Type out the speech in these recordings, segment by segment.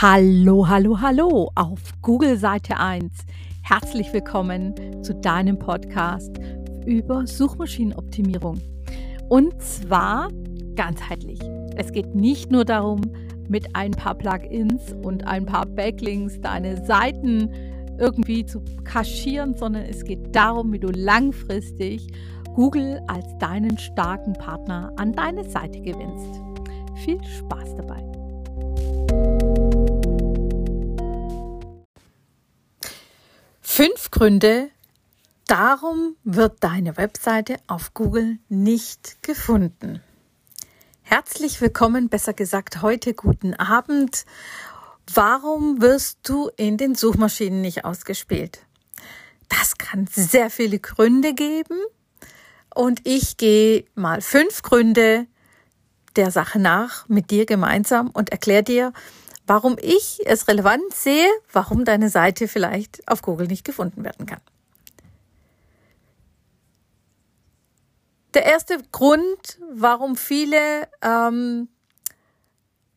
Hallo, hallo, hallo auf Google Seite 1. Herzlich willkommen zu deinem Podcast über Suchmaschinenoptimierung. Und zwar ganzheitlich. Es geht nicht nur darum, mit ein paar Plugins und ein paar Backlinks deine Seiten irgendwie zu kaschieren, sondern es geht darum, wie du langfristig Google als deinen starken Partner an deine Seite gewinnst. Viel Spaß dabei! Fünf Gründe, darum wird deine Webseite auf Google nicht gefunden. Herzlich willkommen, besser gesagt heute guten Abend. Warum wirst du in den Suchmaschinen nicht ausgespielt? Das kann sehr viele Gründe geben und ich gehe mal fünf Gründe der Sache nach mit dir gemeinsam und erkläre dir, warum ich es relevant sehe, warum deine Seite vielleicht auf Google nicht gefunden werden kann. Der erste Grund, warum viele ähm,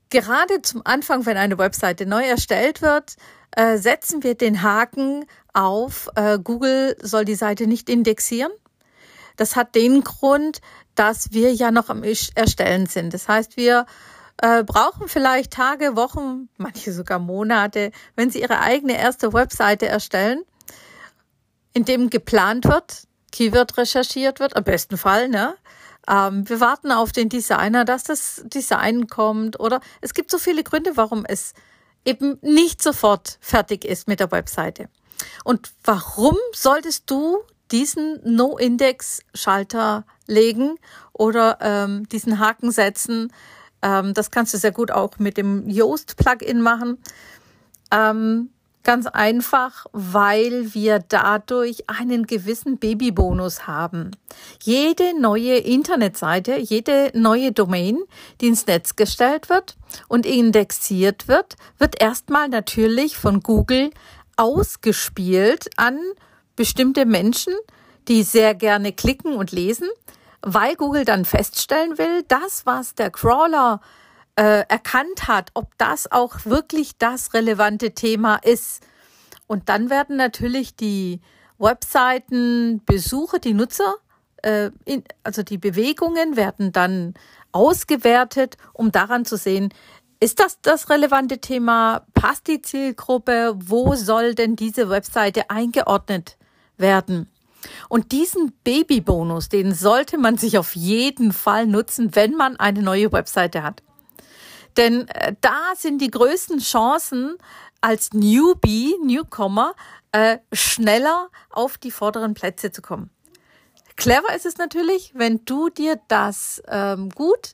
gerade zum Anfang, wenn eine Webseite neu erstellt wird, äh, setzen wir den Haken auf, äh, Google soll die Seite nicht indexieren. Das hat den Grund, dass wir ja noch am Erstellen sind. Das heißt, wir äh, brauchen vielleicht Tage, Wochen, manche sogar Monate, wenn sie ihre eigene erste Webseite erstellen, in dem geplant wird, Keyword recherchiert wird, am besten Fall, ne? Ähm, wir warten auf den Designer, dass das Design kommt oder es gibt so viele Gründe, warum es eben nicht sofort fertig ist mit der Webseite. Und warum solltest du diesen No-Index-Schalter legen oder ähm, diesen Haken setzen, ähm, das kannst du sehr gut auch mit dem Yoast-Plugin machen. Ähm, ganz einfach, weil wir dadurch einen gewissen Babybonus haben. Jede neue Internetseite, jede neue Domain, die ins Netz gestellt wird und indexiert wird, wird erstmal natürlich von Google ausgespielt an bestimmte Menschen, die sehr gerne klicken und lesen weil Google dann feststellen will, das, was der Crawler äh, erkannt hat, ob das auch wirklich das relevante Thema ist. Und dann werden natürlich die Webseiten, Besuche, die Nutzer, äh, in, also die Bewegungen werden dann ausgewertet, um daran zu sehen, ist das das relevante Thema? Passt die Zielgruppe? Wo soll denn diese Webseite eingeordnet werden? Und diesen Babybonus, den sollte man sich auf jeden Fall nutzen, wenn man eine neue Webseite hat. Denn äh, da sind die größten Chancen, als Newbie, Newcomer, äh, schneller auf die vorderen Plätze zu kommen. Clever ist es natürlich, wenn du dir das ähm, gut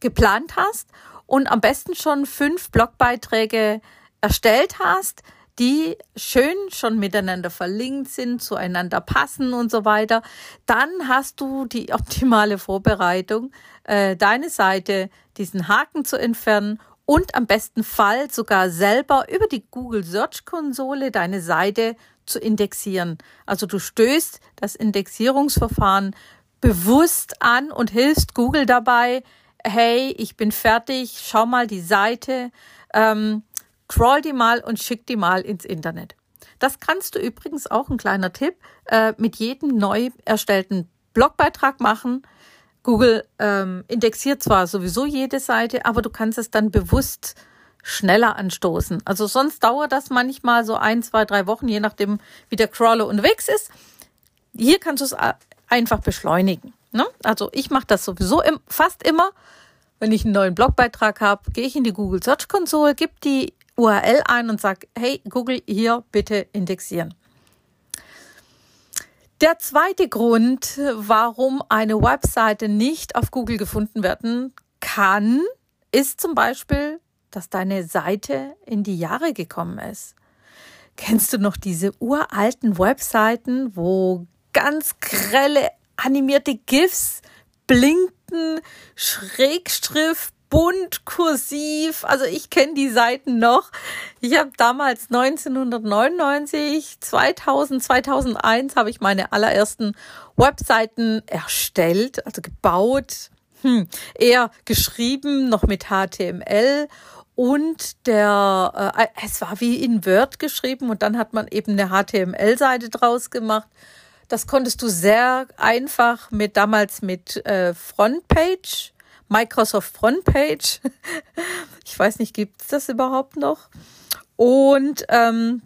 geplant hast und am besten schon fünf Blogbeiträge erstellt hast, die schön schon miteinander verlinkt sind, zueinander passen und so weiter, dann hast du die optimale Vorbereitung, äh, deine Seite, diesen Haken zu entfernen und am besten Fall sogar selber über die Google Search Konsole deine Seite zu indexieren. Also du stößt das Indexierungsverfahren bewusst an und hilfst Google dabei, hey, ich bin fertig, schau mal die Seite. Ähm, Scroll die mal und schick die mal ins Internet. Das kannst du übrigens auch, ein kleiner Tipp, äh, mit jedem neu erstellten Blogbeitrag machen. Google ähm, indexiert zwar sowieso jede Seite, aber du kannst es dann bewusst schneller anstoßen. Also sonst dauert das manchmal so ein, zwei, drei Wochen, je nachdem, wie der Crawler unterwegs ist. Hier kannst du es äh, einfach beschleunigen. Ne? Also ich mache das sowieso im, fast immer. Wenn ich einen neuen Blogbeitrag habe, gehe ich in die Google Search Console, gebe die URL ein und sage, hey Google, hier bitte indexieren. Der zweite Grund, warum eine Webseite nicht auf Google gefunden werden kann, ist zum Beispiel, dass deine Seite in die Jahre gekommen ist. Kennst du noch diese uralten Webseiten, wo ganz grelle animierte GIFs blinkten, Schrägstrich, bunt, kursiv. Also ich kenne die Seiten noch. Ich habe damals 1999, 2000, 2001 habe ich meine allerersten Webseiten erstellt, also gebaut, hm, eher geschrieben, noch mit HTML und der, äh, es war wie in Word geschrieben und dann hat man eben eine HTML-Seite draus gemacht. Das konntest du sehr einfach mit damals mit äh, Frontpage, Microsoft Frontpage. ich weiß nicht, gibt's das überhaupt noch? Und ähm,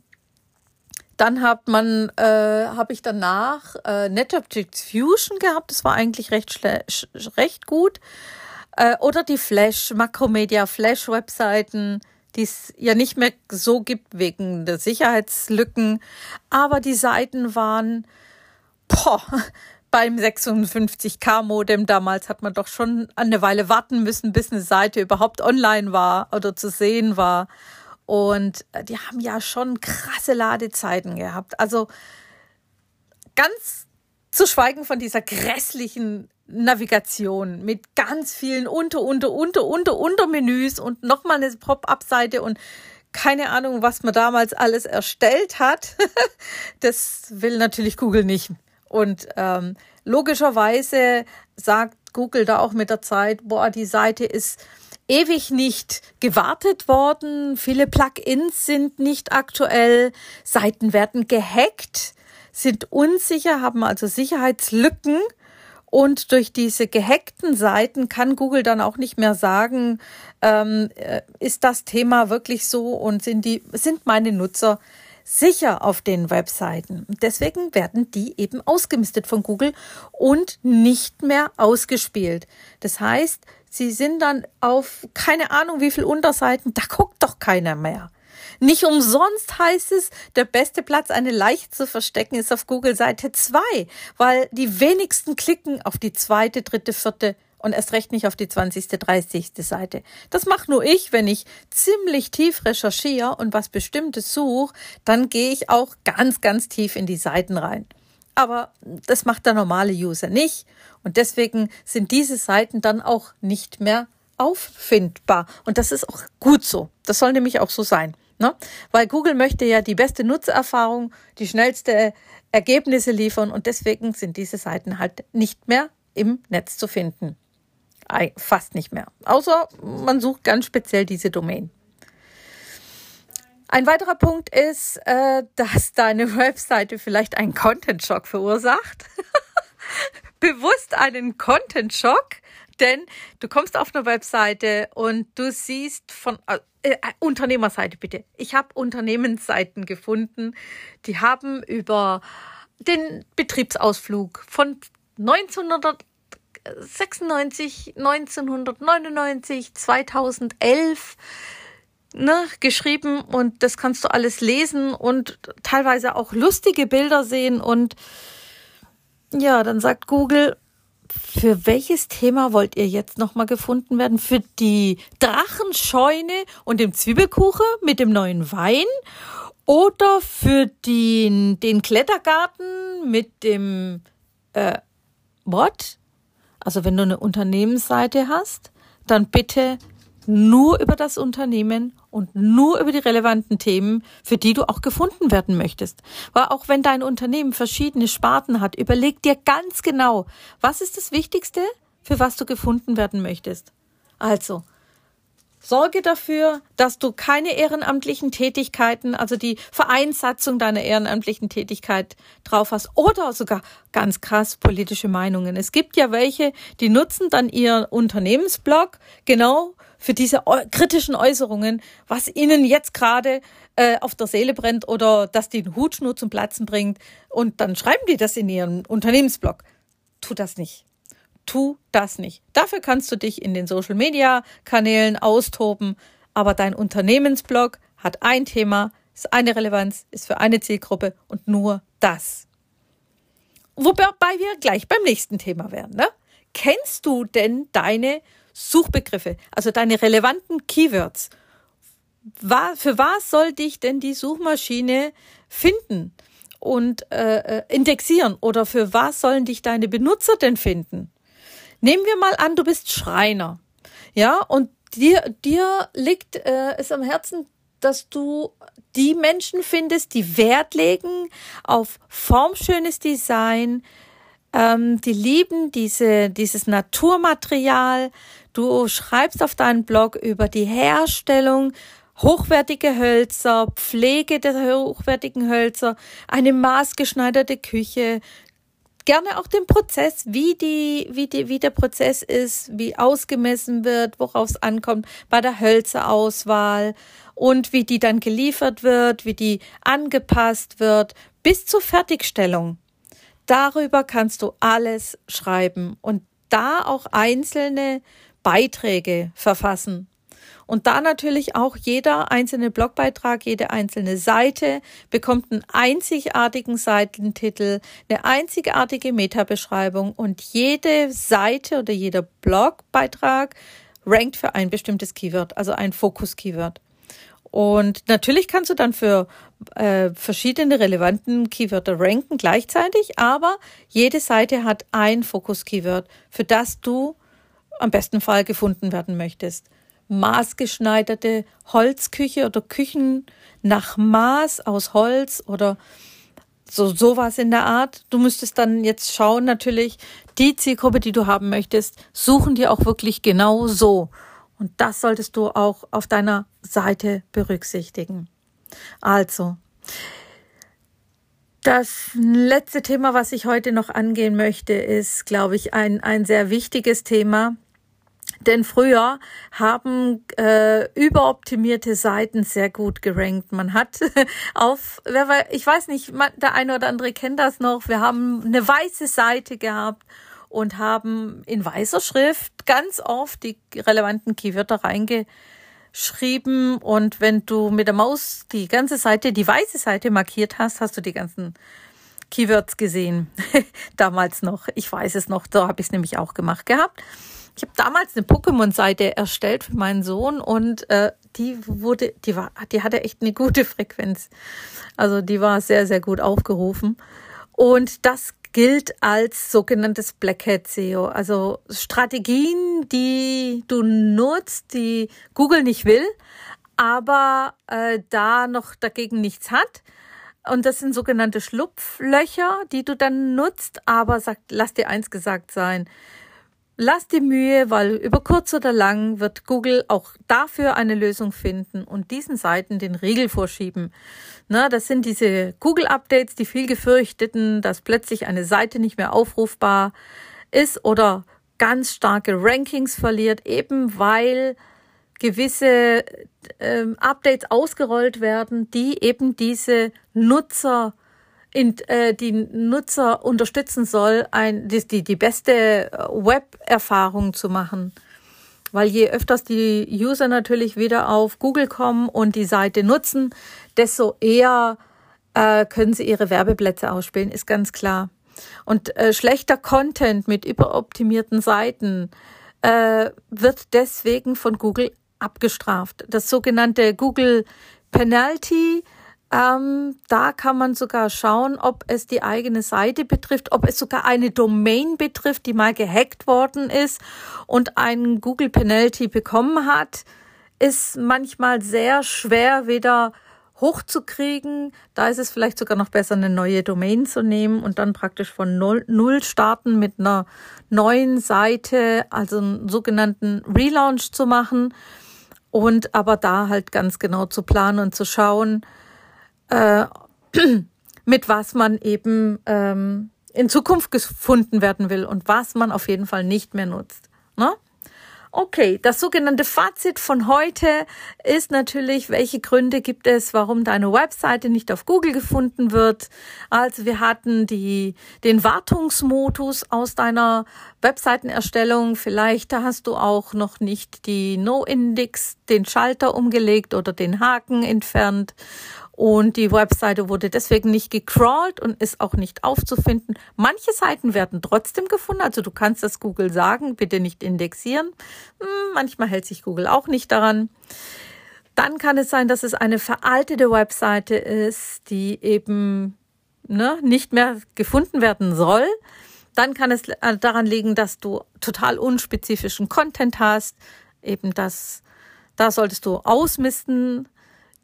dann hat man, äh, habe ich danach äh, NetObjects Fusion gehabt. Das war eigentlich recht recht gut. Äh, oder die Flash, Makromedia Flash Webseiten, die es ja nicht mehr so gibt wegen der Sicherheitslücken. Aber die Seiten waren, boah, beim 56K Modem damals hat man doch schon eine Weile warten müssen, bis eine Seite überhaupt online war oder zu sehen war. Und äh, die haben ja schon krasse Ladezeiten gehabt. Also ganz zu schweigen von dieser grässlichen Navigation mit ganz vielen Unter, Unter, Unter, Unter, Untermenüs und nochmal eine Pop-up-Seite und keine Ahnung, was man damals alles erstellt hat. das will natürlich Google nicht. Und ähm, logischerweise sagt Google da auch mit der Zeit, boah, die Seite ist ewig nicht gewartet worden. Viele Plugins sind nicht aktuell. Seiten werden gehackt, sind unsicher, haben also Sicherheitslücken. Und durch diese gehackten Seiten kann Google dann auch nicht mehr sagen, ähm, äh, ist das Thema wirklich so und sind die, sind meine Nutzer sicher auf den Webseiten. Deswegen werden die eben ausgemistet von Google und nicht mehr ausgespielt. Das heißt, Sie sind dann auf keine Ahnung wie viel Unterseiten, da guckt doch keiner mehr. Nicht umsonst heißt es, der beste Platz, eine Leiche zu verstecken, ist auf Google Seite 2, weil die wenigsten klicken auf die zweite, dritte, vierte und erst recht nicht auf die 20., 30. Seite. Das mache nur ich, wenn ich ziemlich tief recherchiere und was Bestimmtes suche, dann gehe ich auch ganz, ganz tief in die Seiten rein. Aber das macht der normale User nicht. Und deswegen sind diese Seiten dann auch nicht mehr auffindbar. Und das ist auch gut so. Das soll nämlich auch so sein. Ne? Weil Google möchte ja die beste Nutzererfahrung, die schnellste Ergebnisse liefern und deswegen sind diese Seiten halt nicht mehr im Netz zu finden. Fast nicht mehr. Außer man sucht ganz speziell diese Domain. Ein weiterer Punkt ist, äh, dass deine Webseite vielleicht einen Content-Schock verursacht. Bewusst einen Content-Schock, denn du kommst auf eine Webseite und du siehst von äh, äh, Unternehmerseite bitte. Ich habe Unternehmensseiten gefunden, die haben über den Betriebsausflug von 1996, 1999, 2011 ne, geschrieben und das kannst du alles lesen und teilweise auch lustige Bilder sehen und ja, dann sagt Google, für welches Thema wollt ihr jetzt nochmal gefunden werden? Für die Drachenscheune und dem Zwiebelkuchen mit dem neuen Wein? Oder für den, den Klettergarten mit dem, äh, what? Also wenn du eine Unternehmensseite hast, dann bitte nur über das Unternehmen und nur über die relevanten Themen, für die du auch gefunden werden möchtest. Weil auch wenn dein Unternehmen verschiedene Sparten hat, überleg dir ganz genau, was ist das Wichtigste, für was du gefunden werden möchtest. Also, Sorge dafür, dass du keine ehrenamtlichen Tätigkeiten, also die Vereinssatzung deiner ehrenamtlichen Tätigkeit drauf hast oder sogar ganz krass politische Meinungen. Es gibt ja welche, die nutzen dann ihr Unternehmensblog genau für diese kritischen Äußerungen, was ihnen jetzt gerade äh, auf der Seele brennt oder dass die Hutschnur zum Platzen bringt und dann schreiben die das in ihren Unternehmensblog. Tu das nicht. Tu das nicht. Dafür kannst du dich in den Social Media Kanälen austoben, aber dein Unternehmensblog hat ein Thema, ist eine Relevanz, ist für eine Zielgruppe und nur das. Wobei wir gleich beim nächsten Thema wären. Ne? Kennst du denn deine Suchbegriffe, also deine relevanten Keywords? Für was soll dich denn die Suchmaschine finden und äh, äh, indexieren? Oder für was sollen dich deine Benutzer denn finden? Nehmen wir mal an, du bist Schreiner. Ja, und dir, dir liegt äh, es am Herzen, dass du die Menschen findest, die Wert legen auf formschönes Design, ähm, die lieben diese, dieses Naturmaterial. Du schreibst auf deinen Blog über die Herstellung hochwertige Hölzer, Pflege der hochwertigen Hölzer, eine maßgeschneiderte Küche, gerne auch den Prozess, wie die, wie die, wie der Prozess ist, wie ausgemessen wird, worauf es ankommt bei der Hölzerauswahl und wie die dann geliefert wird, wie die angepasst wird, bis zur Fertigstellung. Darüber kannst du alles schreiben und da auch einzelne Beiträge verfassen. Und da natürlich auch jeder einzelne Blogbeitrag, jede einzelne Seite bekommt einen einzigartigen Seitentitel, eine einzigartige Metabeschreibung und jede Seite oder jeder Blogbeitrag rankt für ein bestimmtes Keyword, also ein Fokus-Keyword. Und natürlich kannst du dann für äh, verschiedene relevanten Keywörter ranken gleichzeitig, aber jede Seite hat ein Fokus-Keyword, für das du am besten Fall gefunden werden möchtest. Maßgeschneiderte Holzküche oder Küchen nach Maß aus Holz oder so sowas in der Art. Du müsstest dann jetzt schauen, natürlich, die Zielgruppe, die du haben möchtest, suchen dir auch wirklich genau so. Und das solltest du auch auf deiner Seite berücksichtigen. Also, das letzte Thema, was ich heute noch angehen möchte, ist, glaube ich, ein, ein sehr wichtiges Thema. Denn früher haben äh, überoptimierte Seiten sehr gut gerankt. Man hat auf, ich weiß nicht, der eine oder andere kennt das noch, wir haben eine weiße Seite gehabt und haben in weißer Schrift ganz oft die relevanten Keywörter reingeschrieben. Und wenn du mit der Maus die ganze Seite, die weiße Seite markiert hast, hast du die ganzen Keywords gesehen. damals noch. Ich weiß es noch, da habe ich es nämlich auch gemacht gehabt. Ich habe damals eine Pokémon-Seite erstellt für meinen Sohn und äh, die wurde, die war, die hatte echt eine gute Frequenz. Also die war sehr, sehr gut aufgerufen. Und das gilt als sogenanntes Black Hat SEO, also Strategien, die du nutzt, die Google nicht will, aber äh, da noch dagegen nichts hat. Und das sind sogenannte Schlupflöcher, die du dann nutzt, aber sag, lass dir eins gesagt sein. Lass die Mühe, weil über kurz oder lang wird Google auch dafür eine Lösung finden und diesen Seiten den Riegel vorschieben. Na, das sind diese Google-Updates, die viel gefürchteten, dass plötzlich eine Seite nicht mehr aufrufbar ist oder ganz starke Rankings verliert, eben weil gewisse ähm, Updates ausgerollt werden, die eben diese Nutzer in, äh, die Nutzer unterstützen soll, ein, die, die, die beste Web-Erfahrung zu machen. Weil je öfters die User natürlich wieder auf Google kommen und die Seite nutzen, desto eher äh, können sie ihre Werbeplätze ausspielen, ist ganz klar. Und äh, schlechter Content mit überoptimierten Seiten äh, wird deswegen von Google abgestraft. Das sogenannte Google Penalty ähm, da kann man sogar schauen, ob es die eigene Seite betrifft, ob es sogar eine Domain betrifft, die mal gehackt worden ist und einen Google Penalty bekommen hat. Ist manchmal sehr schwer wieder hochzukriegen. Da ist es vielleicht sogar noch besser, eine neue Domain zu nehmen und dann praktisch von null, null starten mit einer neuen Seite, also einen sogenannten Relaunch zu machen und aber da halt ganz genau zu planen und zu schauen, äh, mit was man eben ähm, in Zukunft gefunden werden will und was man auf jeden Fall nicht mehr nutzt. Ne? Okay, das sogenannte Fazit von heute ist natürlich, welche Gründe gibt es, warum deine Webseite nicht auf Google gefunden wird. Also wir hatten die, den Wartungsmodus aus deiner Webseitenerstellung. Vielleicht hast du auch noch nicht die No-Index, den Schalter umgelegt oder den Haken entfernt und die Webseite wurde deswegen nicht gecrawlt und ist auch nicht aufzufinden. Manche Seiten werden trotzdem gefunden, also du kannst das Google sagen, bitte nicht indexieren. Hm, manchmal hält sich Google auch nicht daran. Dann kann es sein, dass es eine veraltete Webseite ist, die eben ne, nicht mehr gefunden werden soll. Dann kann es äh, daran liegen, dass du total unspezifischen Content hast. Eben das, da solltest du ausmisten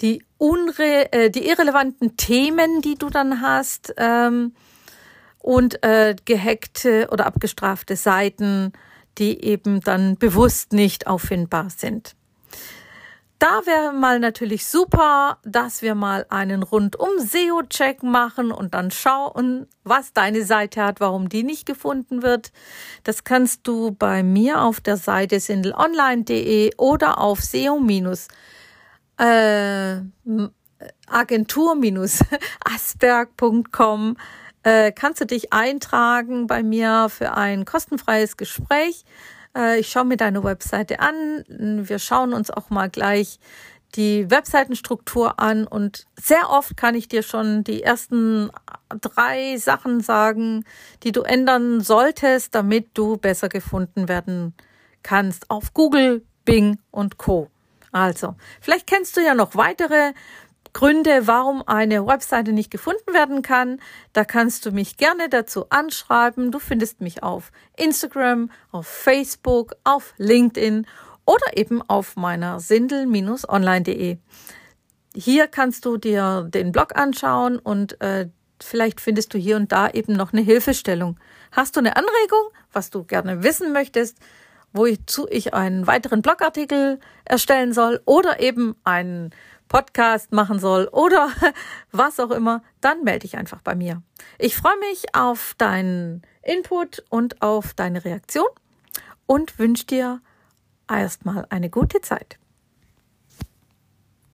die, unre äh, die irrelevanten Themen, die du dann hast. Ähm, und äh, gehackte oder abgestrafte Seiten, die eben dann bewusst nicht auffindbar sind. Da wäre mal natürlich super, dass wir mal einen rundum SEO-Check machen und dann schauen, was deine Seite hat, warum die nicht gefunden wird. Das kannst du bei mir auf der Seite sindelonline.de oder auf SEO- äh, agentur-asberg.com äh, kannst du dich eintragen bei mir für ein kostenfreies Gespräch. Äh, ich schaue mir deine Webseite an. Wir schauen uns auch mal gleich die Webseitenstruktur an und sehr oft kann ich dir schon die ersten drei Sachen sagen, die du ändern solltest, damit du besser gefunden werden kannst auf Google, Bing und Co. Also, vielleicht kennst du ja noch weitere Gründe, warum eine Webseite nicht gefunden werden kann. Da kannst du mich gerne dazu anschreiben. Du findest mich auf Instagram, auf Facebook, auf LinkedIn oder eben auf meiner sindel-online.de. Hier kannst du dir den Blog anschauen und äh, vielleicht findest du hier und da eben noch eine Hilfestellung. Hast du eine Anregung, was du gerne wissen möchtest, wozu ich einen weiteren Blogartikel erstellen soll oder eben einen Podcast machen soll oder was auch immer, dann melde dich einfach bei mir. Ich freue mich auf deinen Input und auf deine Reaktion und wünsche dir erstmal eine gute Zeit.